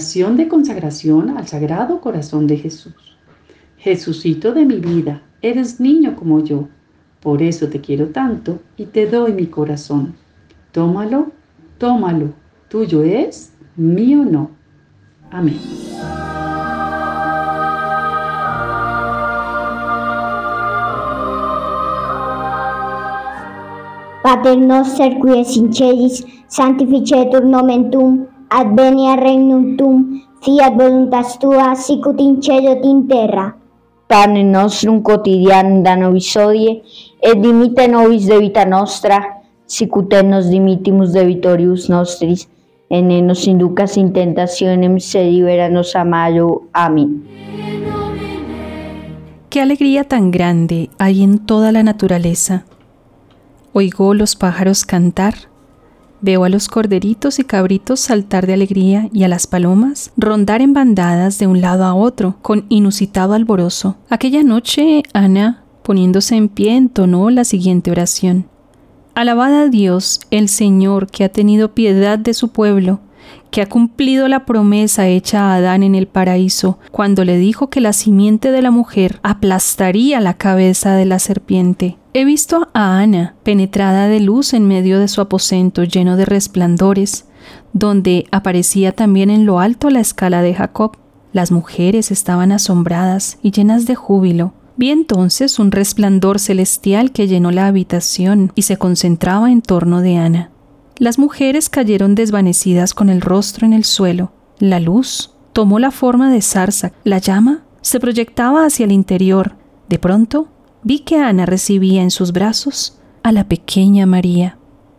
De consagración al Sagrado Corazón de Jesús. Jesucito de mi vida, eres niño como yo, por eso te quiero tanto y te doy mi corazón. Tómalo, tómalo, tuyo es, mío no. Amén. Pater noster qui es in celis, sanctificetur nomen tuum, advenia regnum tuum, fiat voluntas tua, sicut in cielo et in terra. Pane nostrum quotidianum da nobis hodie, et dimite nobis debita nostra, sicut et nos dimitimus debitorius nostris, et ne nos inducas in tentationem, sed libera nos a malo. Amén. Qué alegría tan grande hay en toda la naturaleza. Oigo los pájaros cantar, veo a los corderitos y cabritos saltar de alegría y a las palomas rondar en bandadas de un lado a otro con inusitado alborozo. Aquella noche Ana, poniéndose en pie, entonó la siguiente oración. Alabada a Dios, el Señor, que ha tenido piedad de su pueblo, que ha cumplido la promesa hecha a Adán en el paraíso, cuando le dijo que la simiente de la mujer aplastaría la cabeza de la serpiente. He visto a Ana, penetrada de luz en medio de su aposento lleno de resplandores, donde aparecía también en lo alto la escala de Jacob. Las mujeres estaban asombradas y llenas de júbilo. Vi entonces un resplandor celestial que llenó la habitación y se concentraba en torno de Ana. Las mujeres cayeron desvanecidas con el rostro en el suelo. La luz tomó la forma de zarza. La llama se proyectaba hacia el interior. De pronto vi que Ana recibía en sus brazos a la pequeña María.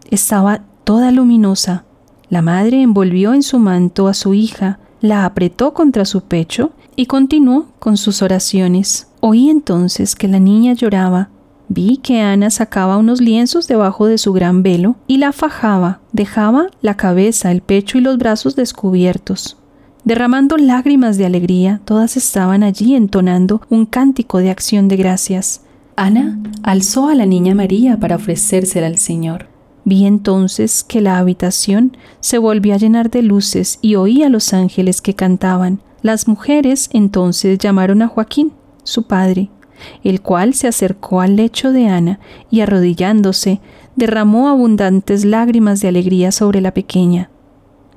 Estaba toda luminosa. La madre envolvió en su manto a su hija, la apretó contra su pecho y continuó con sus oraciones. Oí entonces que la niña lloraba Vi que Ana sacaba unos lienzos debajo de su gran velo y la fajaba, dejaba la cabeza, el pecho y los brazos descubiertos. Derramando lágrimas de alegría, todas estaban allí entonando un cántico de acción de gracias. Ana alzó a la niña María para ofrecérsela al Señor. Vi entonces que la habitación se volvió a llenar de luces y oí a los ángeles que cantaban. Las mujeres entonces llamaron a Joaquín, su padre, el cual se acercó al lecho de Ana y arrodillándose, derramó abundantes lágrimas de alegría sobre la pequeña.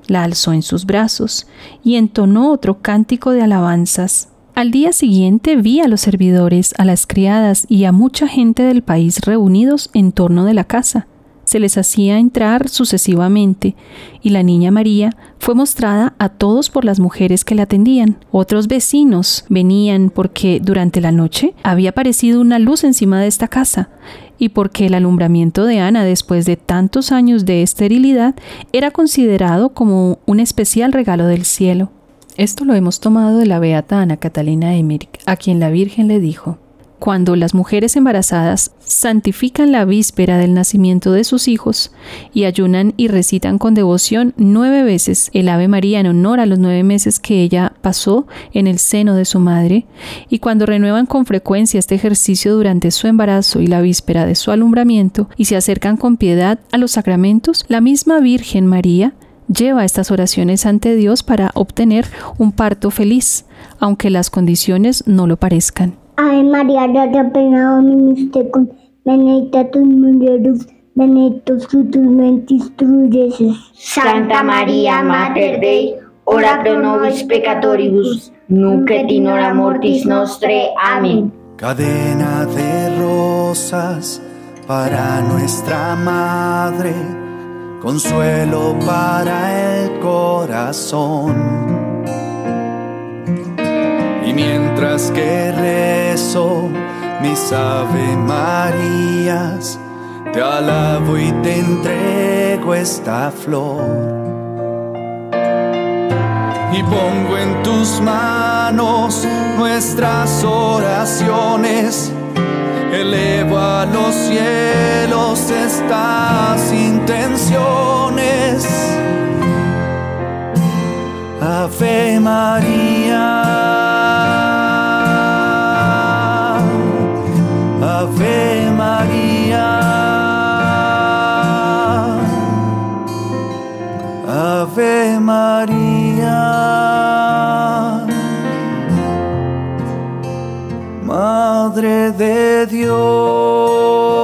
La alzó en sus brazos y entonó otro cántico de alabanzas. Al día siguiente vi a los servidores, a las criadas y a mucha gente del país reunidos en torno de la casa se les hacía entrar sucesivamente, y la niña María fue mostrada a todos por las mujeres que la atendían. Otros vecinos venían porque durante la noche había aparecido una luz encima de esta casa, y porque el alumbramiento de Ana después de tantos años de esterilidad era considerado como un especial regalo del cielo. Esto lo hemos tomado de la beata Ana Catalina Emmerich, a quien la Virgen le dijo, cuando las mujeres embarazadas santifican la víspera del nacimiento de sus hijos y ayunan y recitan con devoción nueve veces el Ave María en honor a los nueve meses que ella pasó en el seno de su madre, y cuando renuevan con frecuencia este ejercicio durante su embarazo y la víspera de su alumbramiento y se acercan con piedad a los sacramentos, la misma Virgen María lleva estas oraciones ante Dios para obtener un parto feliz, aunque las condiciones no lo parezcan. Ave María, gracia plena Dominus tecum, benedicta tu mulieribus, benedictus fructus ventris tu, Jesús. Santa María, Mater Dei, ora pro nobis peccatoribus, nunc et in hora mortis nostre. Amén. Cadena de rosas para nuestra madre, consuelo para el corazón mientras que rezo mis Ave Marías, te alabo y te entrego esta flor. Y pongo en tus manos nuestras oraciones. Elevo a los cielos estas intenciones. Ave María. Madre de Dios.